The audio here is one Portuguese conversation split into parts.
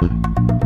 thank you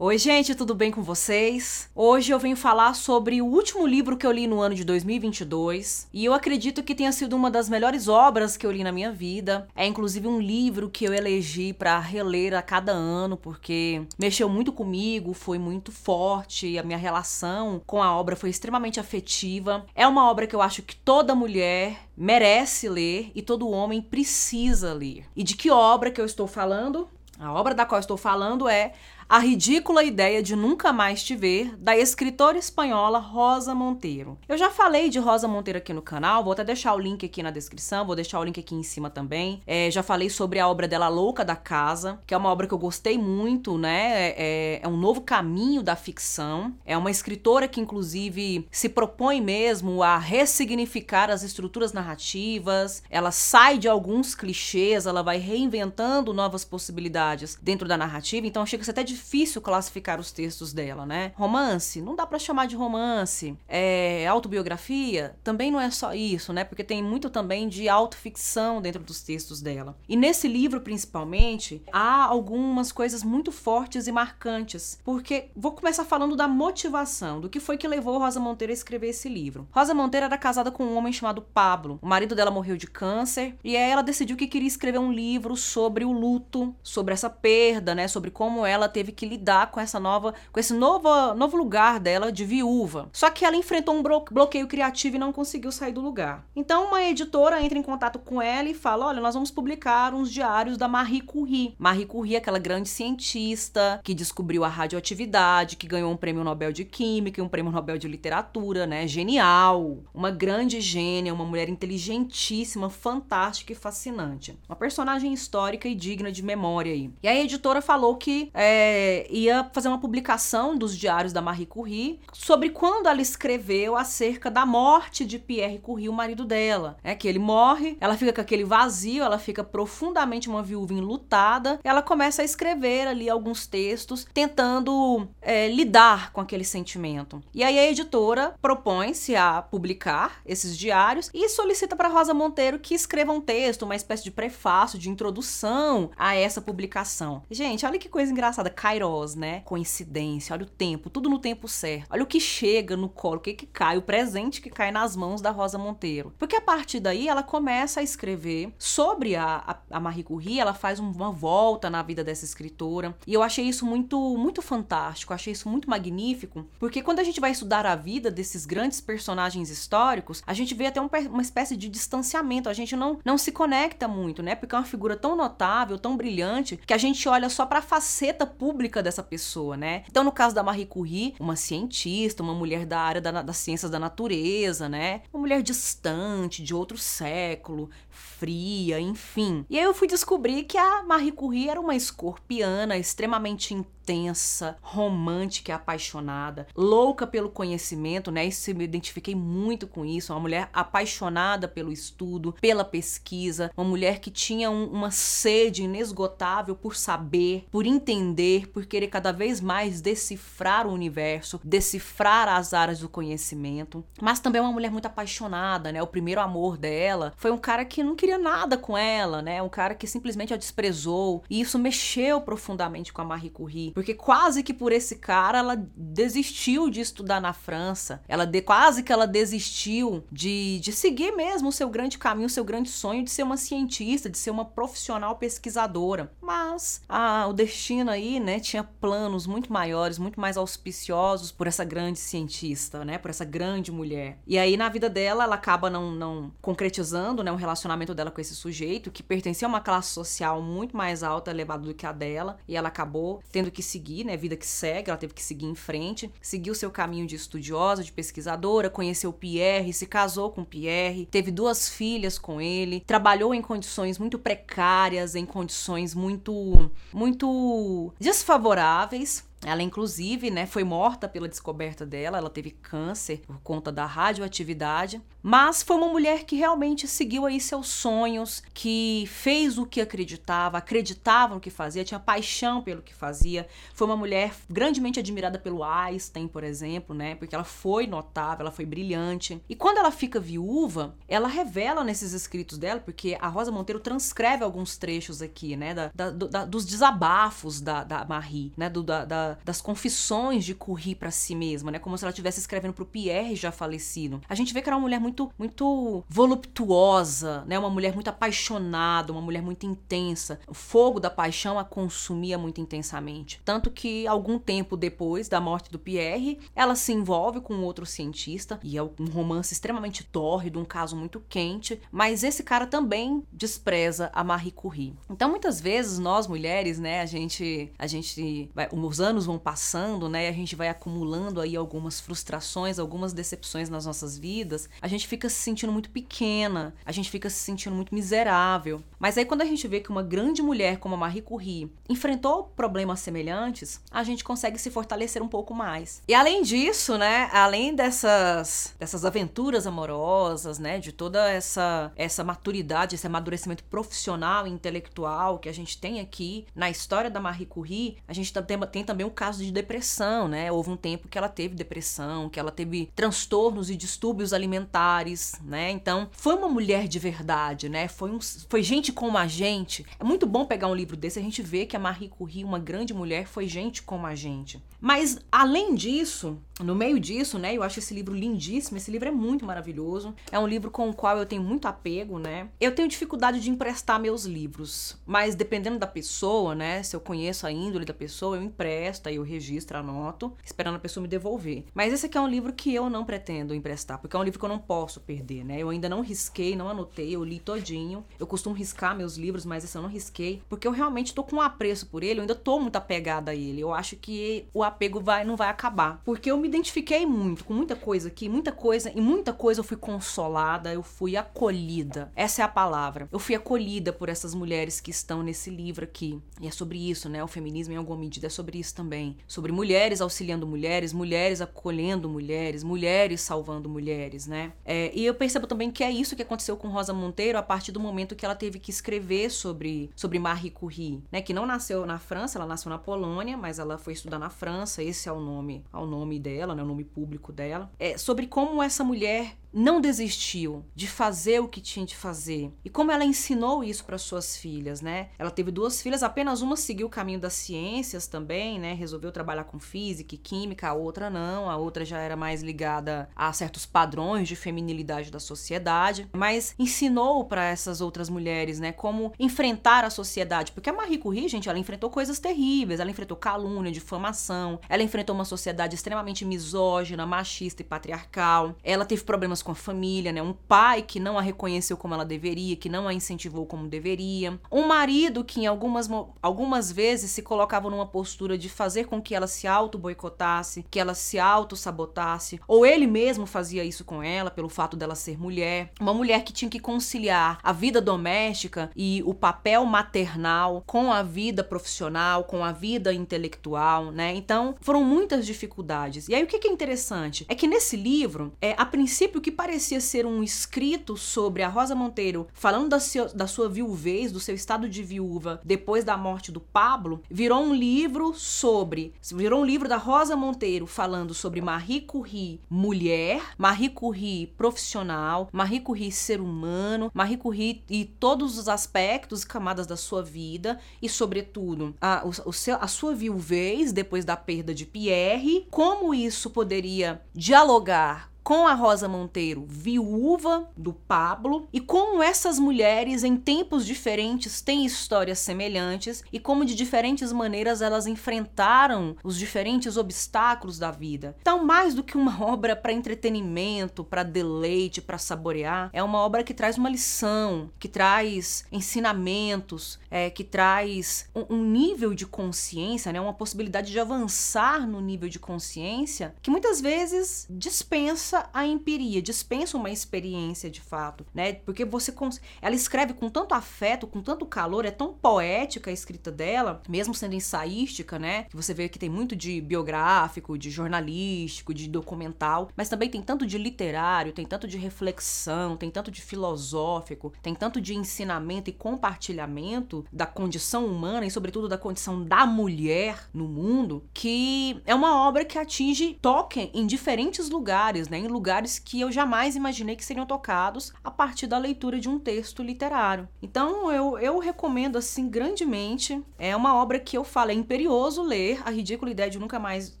Oi, gente, tudo bem com vocês? Hoje eu venho falar sobre o último livro que eu li no ano de 2022 e eu acredito que tenha sido uma das melhores obras que eu li na minha vida. É inclusive um livro que eu elegi para reler a cada ano porque mexeu muito comigo, foi muito forte, a minha relação com a obra foi extremamente afetiva. É uma obra que eu acho que toda mulher merece ler e todo homem precisa ler. E de que obra que eu estou falando? A obra da qual estou falando é a Ridícula Ideia de Nunca Mais Te Ver, da escritora espanhola Rosa Monteiro. Eu já falei de Rosa Monteiro aqui no canal, vou até deixar o link aqui na descrição, vou deixar o link aqui em cima também. É, já falei sobre a obra dela Louca da Casa, que é uma obra que eu gostei muito, né? É, é, um novo caminho da ficção. É uma escritora que, inclusive, se propõe mesmo a ressignificar as estruturas narrativas. Ela sai de alguns clichês, ela vai reinventando novas possibilidades dentro da narrativa. Então, chega a ser até difícil difícil classificar os textos dela, né? Romance, não dá para chamar de romance. É, autobiografia, também não é só isso, né? Porque tem muito também de autoficção dentro dos textos dela. E nesse livro, principalmente, há algumas coisas muito fortes e marcantes. Porque vou começar falando da motivação, do que foi que levou Rosa Monteiro a escrever esse livro. Rosa Monteiro era casada com um homem chamado Pablo. O marido dela morreu de câncer e aí ela decidiu que queria escrever um livro sobre o luto, sobre essa perda, né? Sobre como ela teve teve que lidar com essa nova, com esse novo, novo lugar dela de viúva. Só que ela enfrentou um bloqueio criativo e não conseguiu sair do lugar. Então uma editora entra em contato com ela e fala: "Olha, nós vamos publicar uns diários da Marie Curie". Marie Curie, aquela grande cientista que descobriu a radioatividade, que ganhou um prêmio Nobel de Química e um prêmio Nobel de Literatura, né? Genial, uma grande gênia, uma mulher inteligentíssima, fantástica e fascinante. Uma personagem histórica e digna de memória aí. E a editora falou que é, é, ia fazer uma publicação dos diários da Marie Curie sobre quando ela escreveu acerca da morte de Pierre Curie, o marido dela. É que ele morre, ela fica com aquele vazio, ela fica profundamente uma viúva enlutada. Ela começa a escrever ali alguns textos tentando é, lidar com aquele sentimento. E aí a editora propõe-se a publicar esses diários e solicita para Rosa Monteiro que escreva um texto, uma espécie de prefácio, de introdução a essa publicação. Gente, olha que coisa engraçada kairos, né? Coincidência, olha o tempo, tudo no tempo certo. Olha o que chega no colo, o que, que cai, o presente que cai nas mãos da Rosa Monteiro. Porque a partir daí ela começa a escrever sobre a, a, a Marie Curie, ela faz uma volta na vida dessa escritora. E eu achei isso muito, muito fantástico, achei isso muito magnífico, porque quando a gente vai estudar a vida desses grandes personagens históricos, a gente vê até um, uma espécie de distanciamento, a gente não, não se conecta muito, né? Porque é uma figura tão notável, tão brilhante, que a gente olha só para a faceta pública pública dessa pessoa, né? Então, no caso da Marie Curie, uma cientista, uma mulher da área da, das ciências da natureza, né? Uma mulher distante, de outro século, fria, enfim. E aí eu fui descobrir que a Marie Curie era uma escorpiana extremamente intensa, romântica apaixonada, louca pelo conhecimento, né? Isso eu me identifiquei muito com isso, uma mulher apaixonada pelo estudo, pela pesquisa, uma mulher que tinha um, uma sede inesgotável por saber, por entender, por querer cada vez mais decifrar o universo, decifrar as áreas do conhecimento, mas também uma mulher muito apaixonada, né? O primeiro amor dela foi um cara que não queria nada com ela, né? Um cara que simplesmente a desprezou, e isso mexeu profundamente com a Marie Curie porque quase que por esse cara ela desistiu de estudar na França. Ela de, quase que ela desistiu de, de seguir mesmo o seu grande caminho, o seu grande sonho de ser uma cientista, de ser uma profissional pesquisadora. Mas ah, o destino aí, né, tinha planos muito maiores, muito mais auspiciosos por essa grande cientista, né, por essa grande mulher. E aí na vida dela ela acaba não, não concretizando, né, um relacionamento dela com esse sujeito que pertencia a uma classe social muito mais alta, elevada do que a dela, e ela acabou tendo que que seguir, né? Vida que segue, ela teve que seguir em frente, seguiu seu caminho de estudiosa, de pesquisadora, conheceu Pierre, se casou com Pierre, teve duas filhas com ele, trabalhou em condições muito precárias, em condições muito muito desfavoráveis Ela, inclusive, né, foi morta pela descoberta dela, ela teve câncer por conta da radioatividade, mas foi uma mulher que realmente seguiu aí seus sonhos, que fez o que acreditava, acreditava no que fazia, tinha paixão pelo que fazia. Foi uma mulher grandemente admirada pelo Einstein, por exemplo, né, porque ela foi notável, ela foi brilhante. E quando ela fica viúva, ela revela nesses escritos dela, porque a Rosa Monteiro transcreve alguns trechos aqui, né, da, da, da, dos desabafos da, Marie, né, do, da, das confissões de Curie para si mesma, né, como se ela estivesse escrevendo pro Pierre já falecido. A gente vê que era uma mulher muito, muito voluptuosa, né, uma mulher muito apaixonada, uma mulher muito intensa. O fogo da paixão a consumia muito intensamente. Tanto que algum tempo depois da morte do Pierre, ela se envolve com outro cientista e é um romance extremamente tórrido, um caso muito quente, mas esse cara também despreza a Marie Curie. Então, muitas vezes nós mulheres, né, a gente a gente vai, os anos vão passando, né, e a gente vai acumulando aí algumas frustrações, algumas decepções nas nossas vidas, a gente fica se sentindo muito pequena, a gente fica se sentindo muito miserável. Mas aí quando a gente vê que uma grande mulher como a Marie Curie enfrentou problemas semelhantes, a gente consegue se fortalecer um pouco mais. E além disso, né, além dessas dessas aventuras amorosas, né, de toda essa essa maturidade, esse amadurecimento profissional e intelectual que a gente tem aqui na história da Marie Curie, a gente tem, tem também um caso de depressão, né? Houve um tempo que ela teve depressão, que ela teve transtornos e distúrbios alimentares, né? Então, foi uma mulher de verdade, né? Foi, um, foi gente como a gente. É muito bom pegar um livro desse, a gente vê que a Marie Curie, uma grande mulher, foi gente como a gente. Mas, além disso, no meio disso, né, eu acho esse livro lindíssimo, esse livro é muito maravilhoso. É um livro com o qual eu tenho muito apego, né? Eu tenho dificuldade de emprestar meus livros, mas dependendo da pessoa, né, se eu conheço a índole da pessoa, eu empresto, aí eu registro, anoto, esperando a pessoa me devolver. Mas esse aqui é um livro que eu não pretendo emprestar, porque é um livro que eu não posso perder, né? Eu ainda não risquei, não anotei, eu li todinho. Eu costumo riscar meus livros, mas esse eu não risquei, porque eu realmente tô com apreço por ele, eu ainda tô muito apegada a ele. Eu acho que o apego vai não vai acabar, porque eu me identifiquei muito com muita coisa aqui, muita coisa, e muita coisa eu fui consolada, eu fui acolhida. Essa é a palavra. Eu fui acolhida por essas mulheres que estão nesse livro aqui. E é sobre isso, né? O feminismo em alguma medida é sobre isso também. Sobre mulheres auxiliando mulheres, mulheres acolhendo mulheres, mulheres salvando mulheres, né? É, e eu percebo também que é isso que aconteceu com Rosa Monteiro a partir do momento que ela teve que escrever sobre, sobre Marie Curie, né? Que não nasceu na França, ela nasceu na Polônia, mas ela foi estudar na França, esse é o nome, é o nome dela, né? O nome público dela. É sobre como essa mulher não desistiu de fazer o que tinha de fazer. E como ela ensinou isso para suas filhas, né? Ela teve duas filhas, apenas uma seguiu o caminho das ciências também, né? Resolveu trabalhar com física e química, a outra não, a outra já era mais ligada a certos padrões de feminilidade da sociedade, mas ensinou para essas outras mulheres, né, como enfrentar a sociedade, porque a Marie Curie, gente, ela enfrentou coisas terríveis, ela enfrentou calúnia, difamação, ela enfrentou uma sociedade extremamente misógina, machista e patriarcal. Ela teve problemas com a família, né? Um pai que não a reconheceu como ela deveria, que não a incentivou como deveria. Um marido que em algumas, algumas vezes se colocava numa postura de fazer com que ela se auto-boicotasse, que ela se auto-sabotasse. Ou ele mesmo fazia isso com ela, pelo fato dela ser mulher. Uma mulher que tinha que conciliar a vida doméstica e o papel maternal com a vida profissional, com a vida intelectual, né? Então foram muitas dificuldades. E aí o que é interessante? É que nesse livro, é, a princípio, o que parecia ser um escrito sobre a Rosa Monteiro falando da, seu, da sua viuvez, do seu estado de viúva depois da morte do Pablo, virou um livro sobre. Virou um livro da Rosa Monteiro falando sobre Marie Curie, mulher, Marie Curie, profissional, Marie Curie, ser humano, Marie Curie e todos os aspectos e camadas da sua vida e, sobretudo, a, o seu, a sua viuvez depois da perda de Pierre, como isso poderia dialogar com a Rosa Monteiro, viúva do Pablo, e como essas mulheres em tempos diferentes têm histórias semelhantes e como de diferentes maneiras elas enfrentaram os diferentes obstáculos da vida. Então, mais do que uma obra para entretenimento, para deleite, para saborear, é uma obra que traz uma lição, que traz ensinamentos, é, que traz um, um nível de consciência, né, uma possibilidade de avançar no nível de consciência que muitas vezes dispensa dispensa a empiria, dispensa uma experiência de fato, né? Porque você ela escreve com tanto afeto, com tanto calor, é tão poética a escrita dela, mesmo sendo ensaística, né? Que você vê que tem muito de biográfico, de jornalístico, de documental, mas também tem tanto de literário, tem tanto de reflexão, tem tanto de filosófico, tem tanto de ensinamento e compartilhamento da condição humana e sobretudo da condição da mulher no mundo, que é uma obra que atinge, toca em diferentes lugares, né? Em lugares que eu jamais imaginei que seriam tocados a partir da leitura de um texto literário. Então eu, eu recomendo assim grandemente. É uma obra que eu falo, é imperioso ler A Ridícula Ideia de Nunca Mais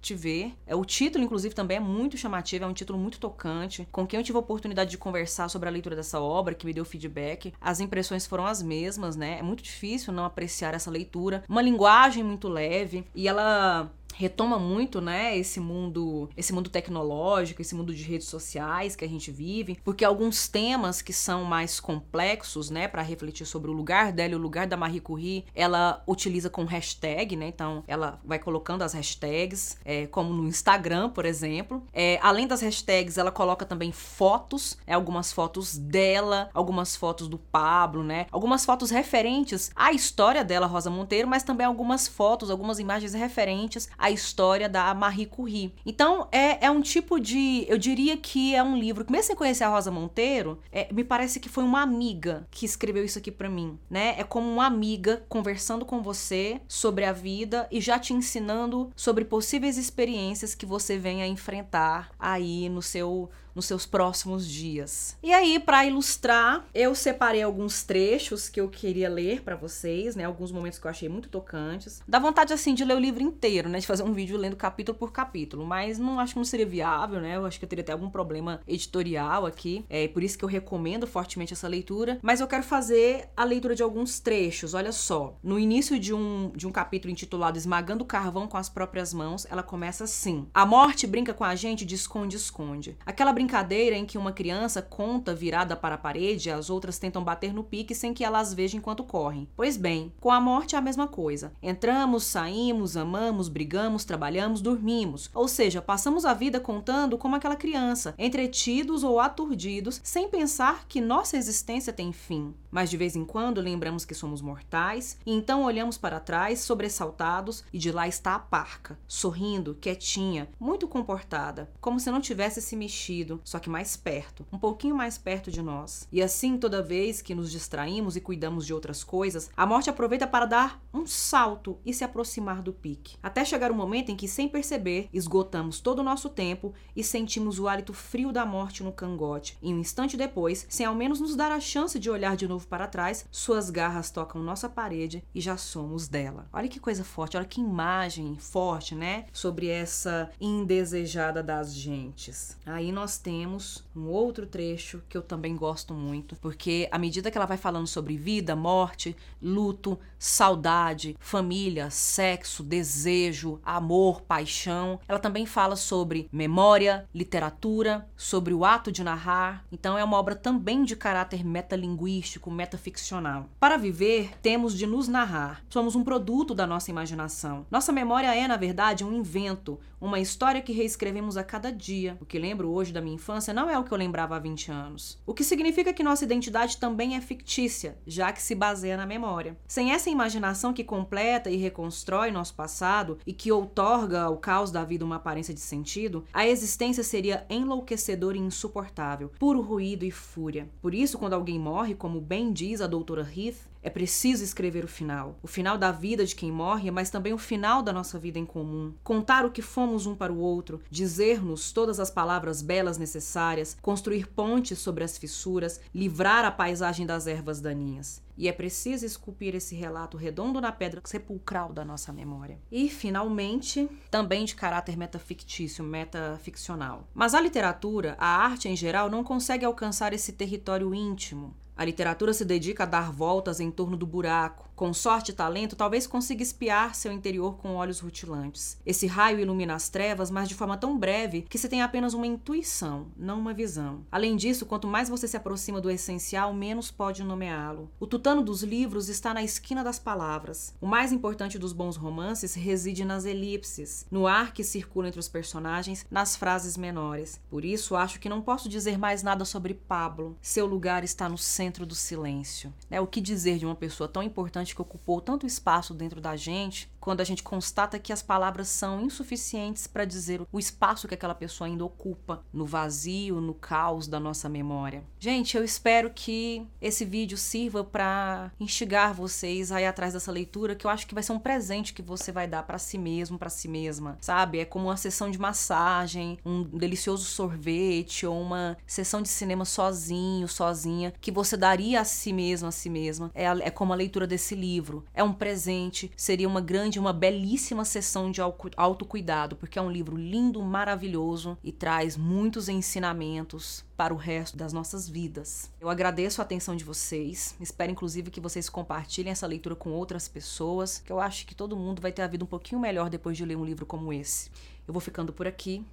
te ver. É, o título, inclusive, também é muito chamativo, é um título muito tocante. Com quem eu tive a oportunidade de conversar sobre a leitura dessa obra, que me deu feedback, as impressões foram as mesmas, né? É muito difícil não apreciar essa leitura. Uma linguagem muito leve e ela retoma muito, né, esse mundo, esse mundo tecnológico, esse mundo de redes sociais que a gente vive, porque alguns temas que são mais complexos, né, para refletir sobre o lugar dela e o lugar da Marie Curie, ela utiliza com hashtag, né, então ela vai colocando as hashtags, é, como no Instagram, por exemplo. É, além das hashtags, ela coloca também fotos, é, algumas fotos dela, algumas fotos do Pablo, né, algumas fotos referentes à história dela, Rosa Monteiro, mas também algumas fotos, algumas imagens referentes a história da Marie Curie. Então, é, é um tipo de. Eu diria que é um livro que, mesmo sem conhecer a Rosa Monteiro, é, me parece que foi uma amiga que escreveu isso aqui para mim, né? É como uma amiga conversando com você sobre a vida e já te ensinando sobre possíveis experiências que você venha enfrentar aí no seu nos seus próximos dias. E aí, para ilustrar, eu separei alguns trechos que eu queria ler para vocês, né? Alguns momentos que eu achei muito tocantes. Dá vontade assim de ler o livro inteiro, né? De fazer um vídeo lendo capítulo por capítulo, mas não acho que não seria viável, né? Eu acho que eu teria até algum problema editorial aqui. É por isso que eu recomendo fortemente essa leitura, mas eu quero fazer a leitura de alguns trechos. Olha só, no início de um de um capítulo intitulado Esmagando o carvão com as próprias mãos, ela começa assim: A morte brinca com a gente de esconde-esconde. Aquela brincadeira em que uma criança conta virada para a parede e as outras tentam bater no pique sem que ela as veja enquanto correm. Pois bem, com a morte é a mesma coisa. Entramos, saímos, amamos, brigamos, trabalhamos, dormimos. Ou seja, passamos a vida contando como aquela criança, entretidos ou aturdidos, sem pensar que nossa existência tem fim. Mas de vez em quando lembramos que somos mortais e então olhamos para trás, sobressaltados, e de lá está a parca, sorrindo, quietinha, muito comportada, como se não tivesse se mexido só que mais perto, um pouquinho mais perto de nós. E assim, toda vez que nos distraímos e cuidamos de outras coisas, a morte aproveita para dar um salto e se aproximar do pique, até chegar o momento em que, sem perceber, esgotamos todo o nosso tempo e sentimos o hálito frio da morte no cangote. E um instante depois, sem ao menos nos dar a chance de olhar de novo para trás, suas garras tocam nossa parede e já somos dela. Olha que coisa forte, olha que imagem forte, né? Sobre essa indesejada das gentes. Aí nós temos um outro trecho que eu também gosto muito, porque à medida que ela vai falando sobre vida, morte, luto, saudade, família, sexo, desejo, amor, paixão, ela também fala sobre memória, literatura, sobre o ato de narrar. Então é uma obra também de caráter metalinguístico, metaficcional. Para viver, temos de nos narrar. Somos um produto da nossa imaginação. Nossa memória é, na verdade, um invento, uma história que reescrevemos a cada dia. O que lembro hoje da minha infância não é o que eu lembrava há 20 anos. O que significa que nossa identidade também é fictícia, já que se baseia na memória. Sem essa imaginação que completa e reconstrói nosso passado e que outorga ao caos da vida uma aparência de sentido, a existência seria enlouquecedora e insuportável, puro ruído e fúria. Por isso, quando alguém morre, como bem diz a doutora Heath, é preciso escrever o final. O final da vida de quem morre, mas também o final da nossa vida em comum. Contar o que fomos um para o outro, dizer-nos todas as palavras belas necessárias, construir pontes sobre as fissuras, livrar a paisagem das ervas daninhas. E é preciso esculpir esse relato redondo na pedra sepulcral da nossa memória. E, finalmente, também de caráter metafictício, metaficcional. Mas a literatura, a arte em geral, não consegue alcançar esse território íntimo, a literatura se dedica a dar voltas em torno do buraco, Com sorte e talento, talvez consiga espiar seu interior com olhos rutilantes. Esse raio ilumina as trevas, mas de forma tão breve que se tem apenas uma intuição, não uma visão. Além disso, quanto mais você se aproxima do essencial, menos pode nomeá-lo. O tutano dos livros está na esquina das palavras. O mais importante dos bons romances reside nas elipses, no ar que circula entre os personagens, nas frases menores. Por isso, acho que não posso dizer mais nada sobre Pablo. Seu lugar está no centro do silêncio. É o que dizer de uma pessoa tão importante que ocupou tanto espaço dentro da gente, quando a gente constata que as palavras são insuficientes para dizer o espaço que aquela pessoa ainda ocupa no vazio, no caos da nossa memória. Gente, eu espero que esse vídeo sirva para instigar vocês a ir atrás dessa leitura, que eu acho que vai ser um presente que você vai dar para si mesmo, para si mesma, sabe? É como uma sessão de massagem, um delicioso sorvete ou uma sessão de cinema sozinho, sozinha, que você daria a si mesmo, a si mesma. É, é como a leitura desse livro. É um presente, seria uma grande, uma belíssima sessão de autocuidado, porque é um livro lindo, maravilhoso e traz muitos ensinamentos para o resto das nossas vidas. Eu agradeço a atenção de vocês, espero inclusive que vocês compartilhem essa leitura com outras pessoas, que eu acho que todo mundo vai ter a vida um pouquinho melhor depois de ler um livro como esse. Eu vou ficando por aqui,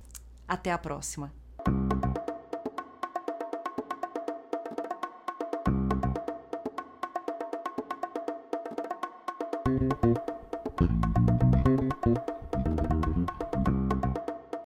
até a próxima.